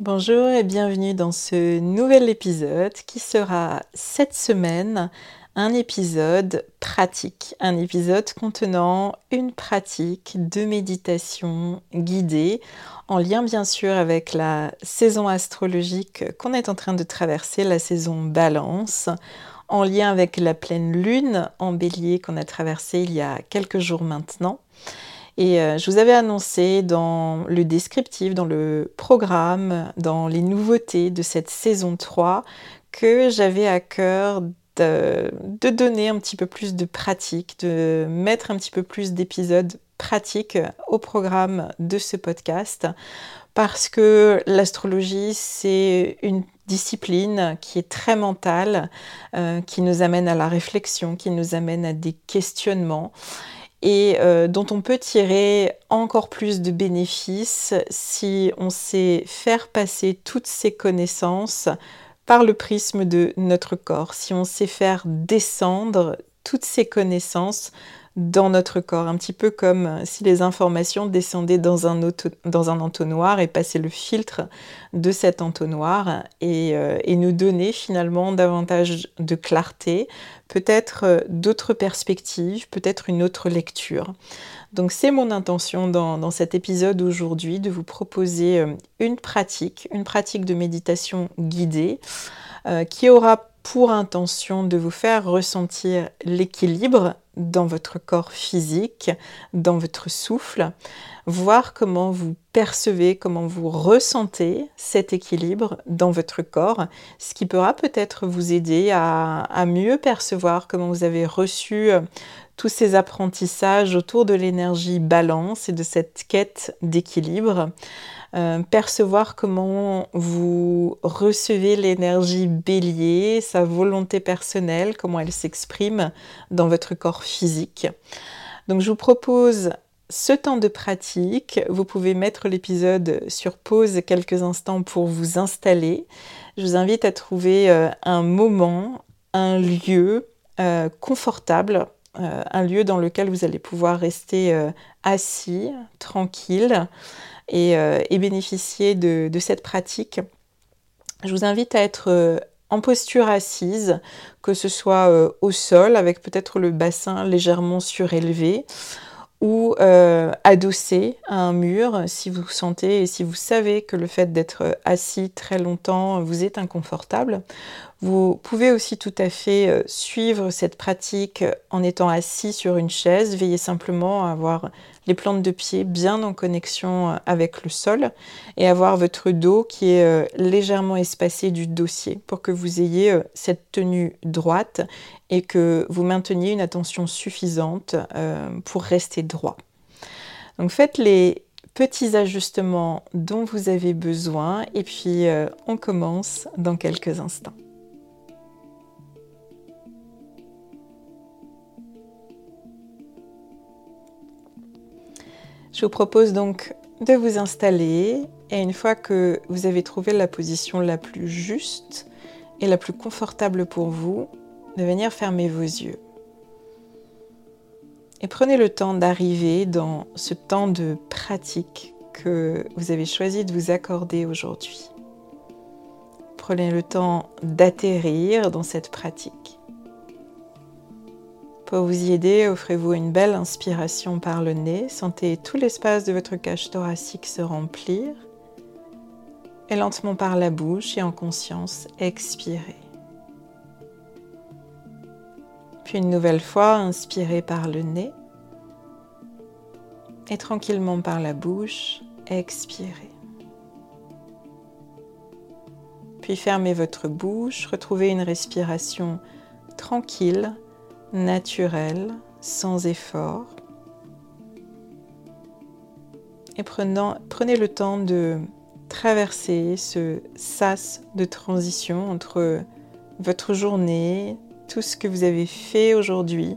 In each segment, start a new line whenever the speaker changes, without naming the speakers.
Bonjour et bienvenue dans ce nouvel épisode qui sera cette semaine un épisode pratique, un épisode contenant une pratique de méditation guidée en lien bien sûr avec la saison astrologique qu'on est en train de traverser, la saison balance, en lien avec la pleine lune en bélier qu'on a traversée il y a quelques jours maintenant. Et euh, je vous avais annoncé dans le descriptif, dans le programme, dans les nouveautés de cette saison 3, que j'avais à cœur de, donner un petit peu plus de pratique, de mettre un petit peu plus d'épisodes pratiques au programme de ce podcast, parce que l'astrologie, c'est une discipline qui est très mentale, euh, qui nous amène à la réflexion, qui nous amène à des questionnements et euh, dont on peut tirer encore plus de bénéfices si on sait faire passer toutes ces connaissances par le prisme de notre corps, si on sait faire descendre toutes ces connaissances dans notre corps, un petit peu comme si les informations descendaient dans un, entonnoir et passaient le filtre de cet entonnoir et, euh, nous donner finalement davantage de clarté, peut-être euh, d'autres perspectives, peut-être une autre lecture. Donc c'est mon intention dans, dans cet épisode aujourd'hui de vous proposer euh, une pratique, une pratique de méditation guidée qui aura pour intention de vous faire ressentir l'équilibre dans votre corps physique, dans votre souffle, voir comment vous percevez, comment vous ressentez cet équilibre dans votre corps, ce qui pourra peut-être vous aider à, mieux percevoir comment vous avez reçu euh, tous ces apprentissages autour de l'énergie balance et de cette quête d'équilibre. Euh, percevoir comment vous recevez l'énergie bélier, sa volonté personnelle, comment elle s'exprime dans votre corps physique. Donc je vous propose ce temps de pratique. Vous pouvez mettre l'épisode sur pause quelques instants pour vous installer. Je vous invite à trouver euh, un moment, un lieu euh, confortable, un lieu dans lequel vous allez pouvoir rester assis, tranquille. Euh, et, bénéficier de, cette pratique. Je vous invite à être euh, en posture assise, que ce soit euh, au sol avec peut-être le bassin légèrement surélevé ou adossé à un mur si vous sentez et si vous savez que le fait d'être assis très longtemps vous est inconfortable. Vous pouvez aussi tout à fait suivre cette pratique en étant assis sur une chaise. Veillez simplement à avoir les plantes de pied bien en connexion euh, avec le sol et avoir votre dos qui est euh, légèrement espacé du dossier pour que vous ayez euh, cette tenue droite et que vous mainteniez une attention suffisante pour rester droit. Donc faites les petits ajustements dont vous avez besoin et puis on commence dans quelques instants. Je vous propose donc de vous installer et une fois que vous avez trouvé la position la plus juste, et la plus confortable pour vous de venir fermer vos yeux. Et prenez le temps d'arriver dans ce temps de pratique que vous avez choisi de vous accorder aujourd'hui. Prenez le temps d'atterrir dans cette pratique. Pour vous y aider, offrez-vous une belle inspiration par le nez. Sentez tout l'espace de votre cage thoracique se remplir. Et lentement par la bouche et en conscience, expirez. Puis une nouvelle fois, inspirez par le nez. Et tranquillement par la bouche, expirez. Puis fermez votre bouche, retrouvez une respiration tranquille naturel, sans effort. Et prenez le temps de traverser ce sas de transition entre votre journée, tout ce que vous avez fait aujourd'hui,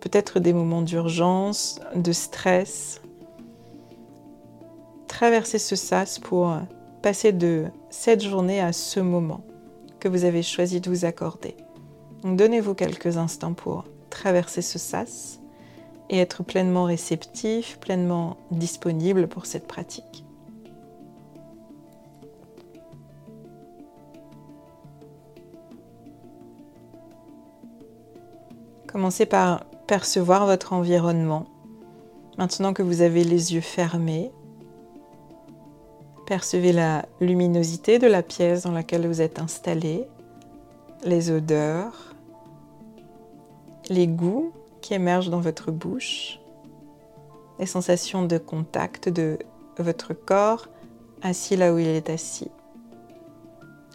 peut-être des moments d'urgence, de stress. Traversez ce sas pour passer de cette journée à ce moment que vous avez choisi de vous accorder. Donnez-vous quelques instants pour traverser ce sas et être pleinement réceptif, pleinement disponible pour cette pratique. Commencez par percevoir votre environnement. Maintenant que vous avez les yeux fermés, percevez la luminosité de la pièce dans laquelle vous êtes installé, les odeurs, les goûts qui émergent dans votre bouche, les sensations de contact de votre corps assis là où il est assis,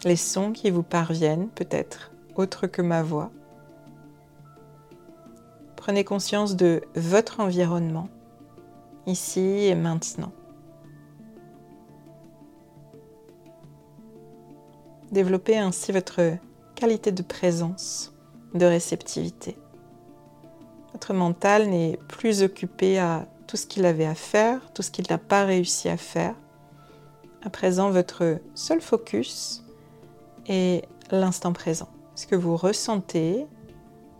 les sons qui vous parviennent peut-être autres que ma voix. Prenez conscience de votre environnement, ici et maintenant. Développez ainsi votre de présence, de réceptivité. Votre mental n'est plus occupé à tout ce qu'il avait à faire, tout ce qu'il n'a pas réussi à faire. À présent, votre seul focus est l'instant présent. Ce que vous ressentez,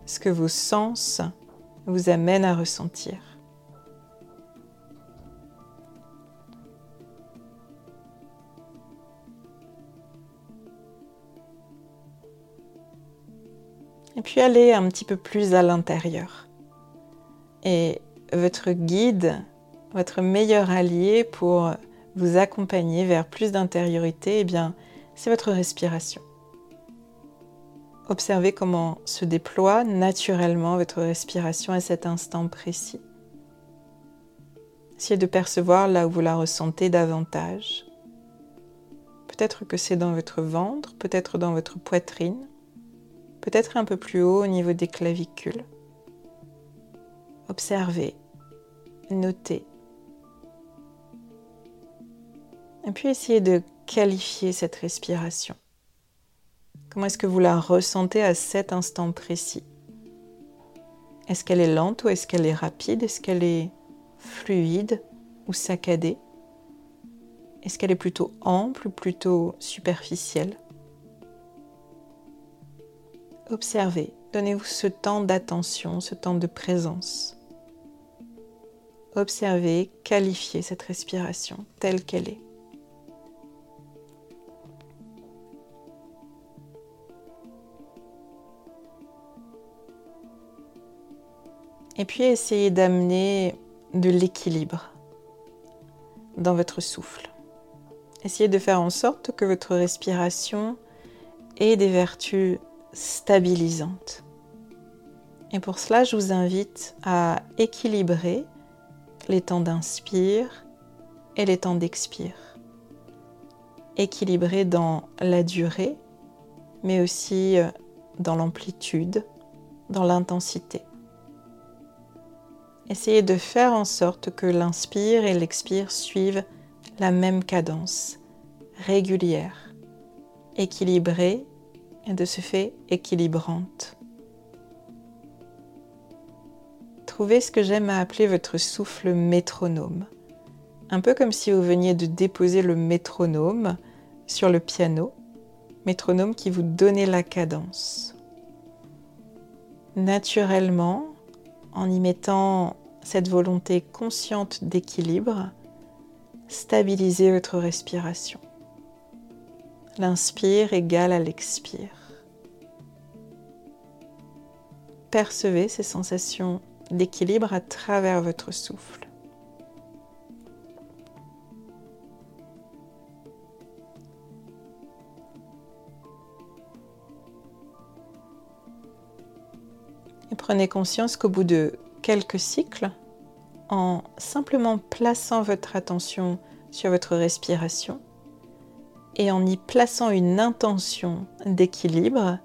ce que vos sens vous amènent à ressentir. Et puis allez un petit peu plus à l'intérieur. Et votre guide, votre meilleur allié pour vous accompagner vers plus d'intériorité, eh bien, c'est votre respiration. Observez comment se déploie naturellement votre respiration à cet instant précis. Essayez de percevoir là où vous la ressentez davantage. Peut-être que c'est dans votre ventre, peut-être dans votre poitrine, peut-être un peu plus haut au niveau des clavicules. Observez, notez. Et puis essayez de qualifier cette respiration. Comment est-ce que vous la ressentez à cet instant précis? Est-ce qu'elle est lente ou est-ce qu'elle est rapide? Est-ce qu'elle est fluide ou saccadée? Est-ce qu'elle est plutôt ample ou plutôt superficielle? Observez Donnez-vous ce temps d'attention, ce temps de présence. Observez, qualifiez cette respiration telle qu'elle est. Et puis essayez d'amener de l'équilibre dans votre souffle. Essayez de faire en sorte que votre respiration ait des vertus stabilisante. Et pour cela, je vous invite à équilibrer les temps d'inspire et les temps d'expire. Équilibrer dans la durée, mais aussi euh, dans l'amplitude, dans l'intensité. Essayez de faire en sorte que l'inspire et l'expire suivent la même cadence, régulière, équilibrée et de ce fait équilibrante. Trouvez ce que j'aime à appeler votre souffle métronome. Un peu comme si vous veniez de déposer le métronome sur le piano métronome qui vous donnait la cadence. Naturellement, en y mettant cette volonté consciente d'équilibre, stabilisez votre respiration. L'inspire égale à l'expire. Percevez ces sensations d'équilibre à travers votre souffle. Et prenez conscience qu'au bout de quelques cycles, en simplement plaçant votre attention sur votre respiration et en y plaçant une intention d'équilibre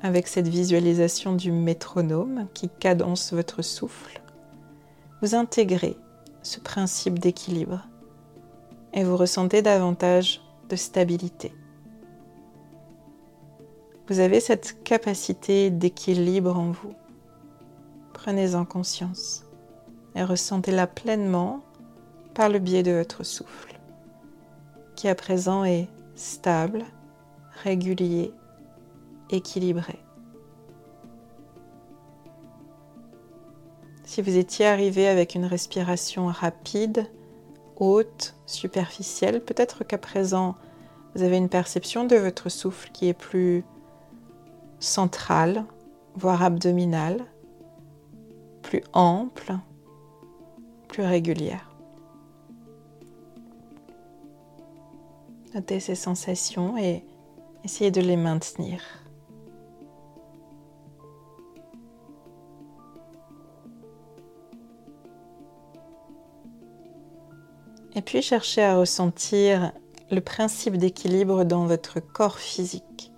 avec cette visualisation du métronome qui cadence votre souffle, vous intégrez ce principe d'équilibre et vous ressentez davantage de stabilité. Vous avez cette capacité d'équilibre en vous. Prenez-en conscience et ressentez-la pleinement par le biais de votre souffle, qui à présent est stable, régulier, équilibré. Si vous étiez arrivé avec une respiration rapide, haute, superficielle, peut-être qu'à présent vous avez une perception de votre souffle qui est plus centrale, voire abdominale, plus ample, plus régulière. Notez ces sensations et essayez de les maintenir. Et puis cherchez à ressentir le principe d'équilibre dans votre corps physique,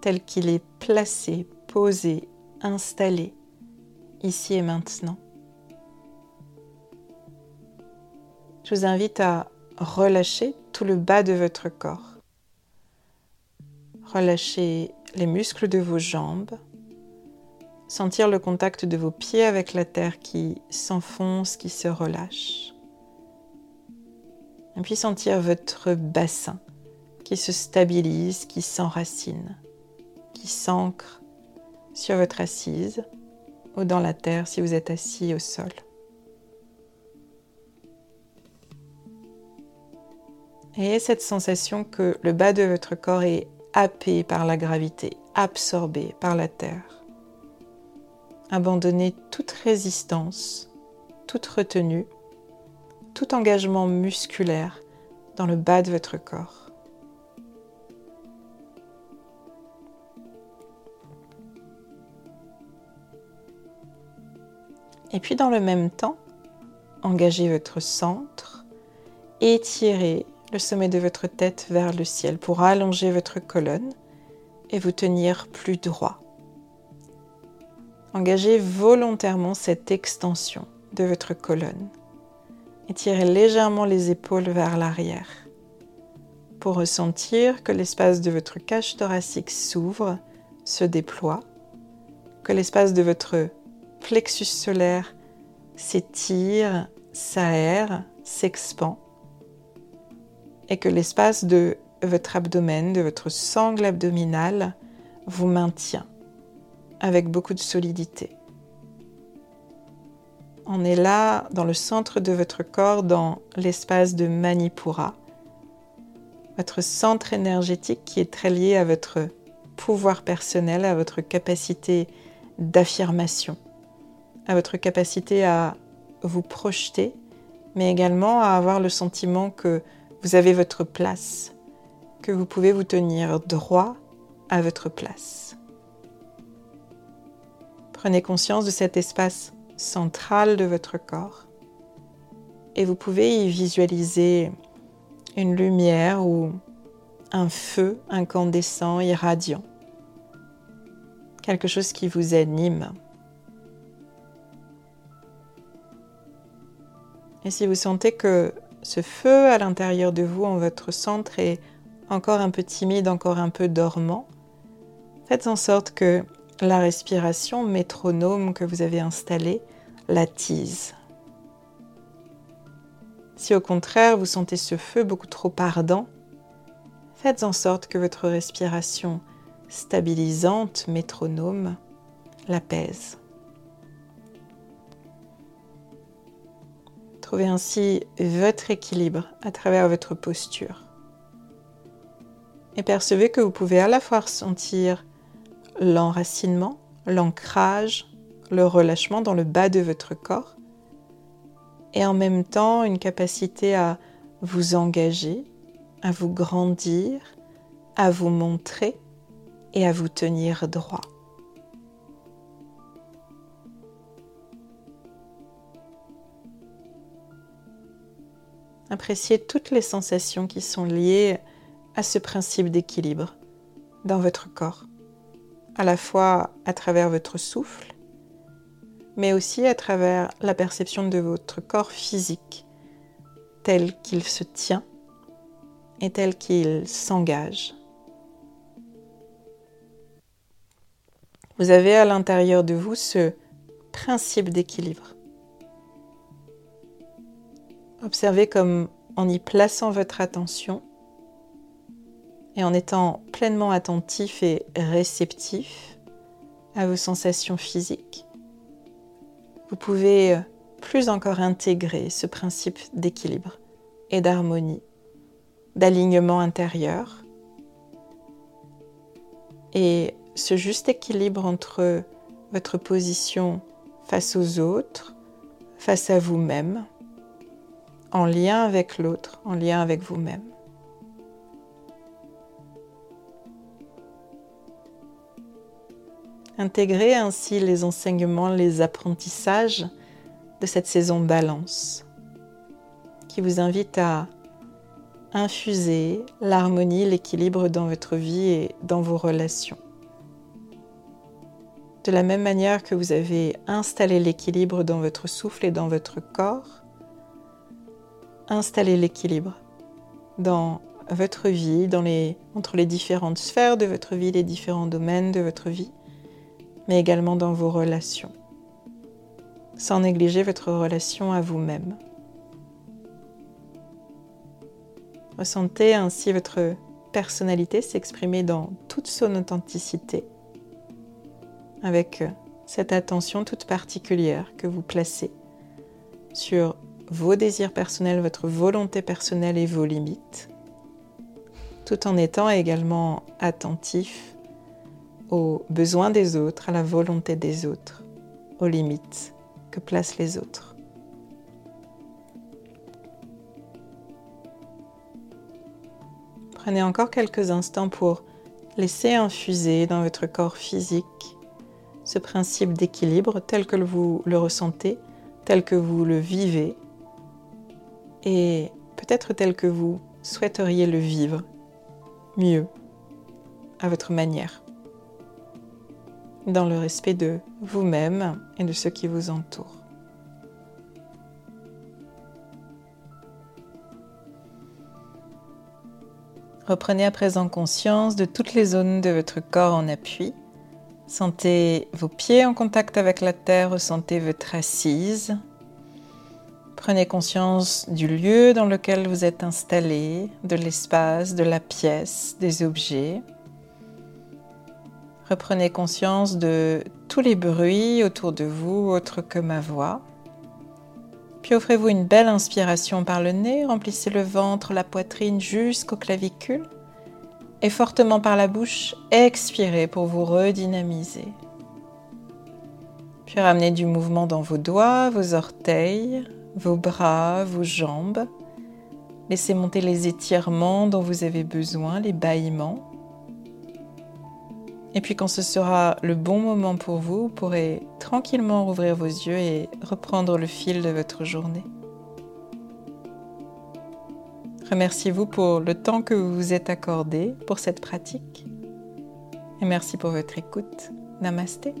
tel qu'il est placé, posé, installé, ici et maintenant. Je vous invite à relâcher tout le bas de votre corps. Relâchez les muscles de vos jambes. Sentir le contact de vos pieds avec la terre qui s'enfonce, qui se relâche. Et puis sentir votre bassin qui se stabilise, qui s'enracine, qui s'ancre sur votre assise ou dans la terre si vous êtes assis au sol. Et cette sensation que le bas de votre corps est happé par la gravité, absorbé par la terre. Abandonnez toute résistance, toute retenue, tout engagement musculaire dans le bas de votre corps. Et puis dans le même temps, engagez votre centre, étirez le sommet de votre tête vers le ciel pour allonger votre colonne et vous tenir plus droit. Engagez volontairement cette extension de votre colonne. Étirez légèrement les épaules vers l'arrière pour ressentir que l'espace de votre cage thoracique s'ouvre, se déploie, que l'espace de votre plexus solaire s'étire, s'aère, s'expand et que l'espace de votre abdomen, de votre sangle abdominale vous maintient avec beaucoup de solidité. On est là dans le centre de votre corps, dans l'espace de Manipura, votre centre énergétique qui est très lié à votre pouvoir personnel, à votre capacité d'affirmation, à votre capacité à vous projeter, mais également à avoir le sentiment que vous avez votre place, que vous pouvez vous tenir droit à votre place. Prenez conscience de cet espace central de votre corps et vous pouvez y visualiser une lumière ou un feu incandescent, irradiant, quelque chose qui vous anime. Et si vous sentez que ce feu à l'intérieur de vous, en votre centre, est encore un peu timide, encore un peu dormant, faites en sorte que la respiration métronome que vous avez installée l'attise. Si au contraire vous sentez ce feu beaucoup trop ardent, faites en sorte que votre respiration stabilisante, métronome, l'apaise. Trouvez ainsi votre équilibre à travers votre posture. Et percevez que vous pouvez à la fois ressentir l'enracinement, l'ancrage, le relâchement dans le bas de votre corps, et en même temps une capacité à vous engager, à vous grandir, à vous montrer et à vous tenir droit. Appréciez toutes les sensations qui sont liées à ce principe d'équilibre dans votre corps, à la fois à travers votre souffle, mais aussi à travers la perception de votre corps physique tel qu'il se tient et tel qu'il s'engage. Vous avez à l'intérieur de vous ce principe d'équilibre. Observez comme en y plaçant votre attention et en étant pleinement attentif et réceptif à vos sensations physiques, vous pouvez plus encore intégrer ce principe d'équilibre et d'harmonie, d'alignement intérieur. Et ce juste équilibre entre votre position face aux autres, face à vous-même, en lien avec l'autre, en lien avec vous-même. Intégrez ainsi les enseignements, les apprentissages de cette saison balance qui vous invite à infuser l'harmonie, l'équilibre dans votre vie et dans vos relations. De la même manière que vous avez installé l'équilibre dans votre souffle et dans votre corps, installez l'équilibre dans votre vie, entre les différentes sphères de votre vie, les différents domaines de votre vie, mais également dans vos relations sans négliger votre relation à vous-même. Ressentez ainsi votre personnalité s'exprimer dans toute son authenticité, avec cette attention toute particulière que vous placez sur vos désirs personnels, votre volonté personnelle et vos limites, tout en étant également attentif aux besoins des autres, à la volonté des autres, aux limites que placent les autres. Prenez encore quelques instants pour laisser infuser dans votre corps physique ce principe d'équilibre tel que vous le ressentez, tel que vous le vivez et peut-être tel que vous souhaiteriez le vivre mieux à votre manière dans le respect de vous-même et de ceux qui vous entourent. Reprenez à présent conscience de toutes les zones de votre corps en appui. Sentez vos pieds en contact avec la terre, ressentez votre assise. Prenez conscience du lieu dans lequel vous êtes installé, de l'espace, de la pièce, des objets. Reprenez conscience de tous les bruits autour de vous, autres que ma voix. Puis offrez-vous une belle inspiration par le nez, remplissez le ventre, la poitrine jusqu'aux clavicules. Et fortement par la bouche, expirez pour vous redynamiser. Puis ramenez du mouvement dans vos doigts, vos orteils, vos bras, vos jambes. Laissez monter les étirements dont vous avez besoin, les bâillements. Et puis quand ce sera le bon moment pour vous, vous pourrez tranquillement rouvrir vos yeux et reprendre le fil de votre journée. Remerciez-vous pour le temps que vous vous êtes accordé pour cette pratique. Et merci pour votre écoute. Namasté.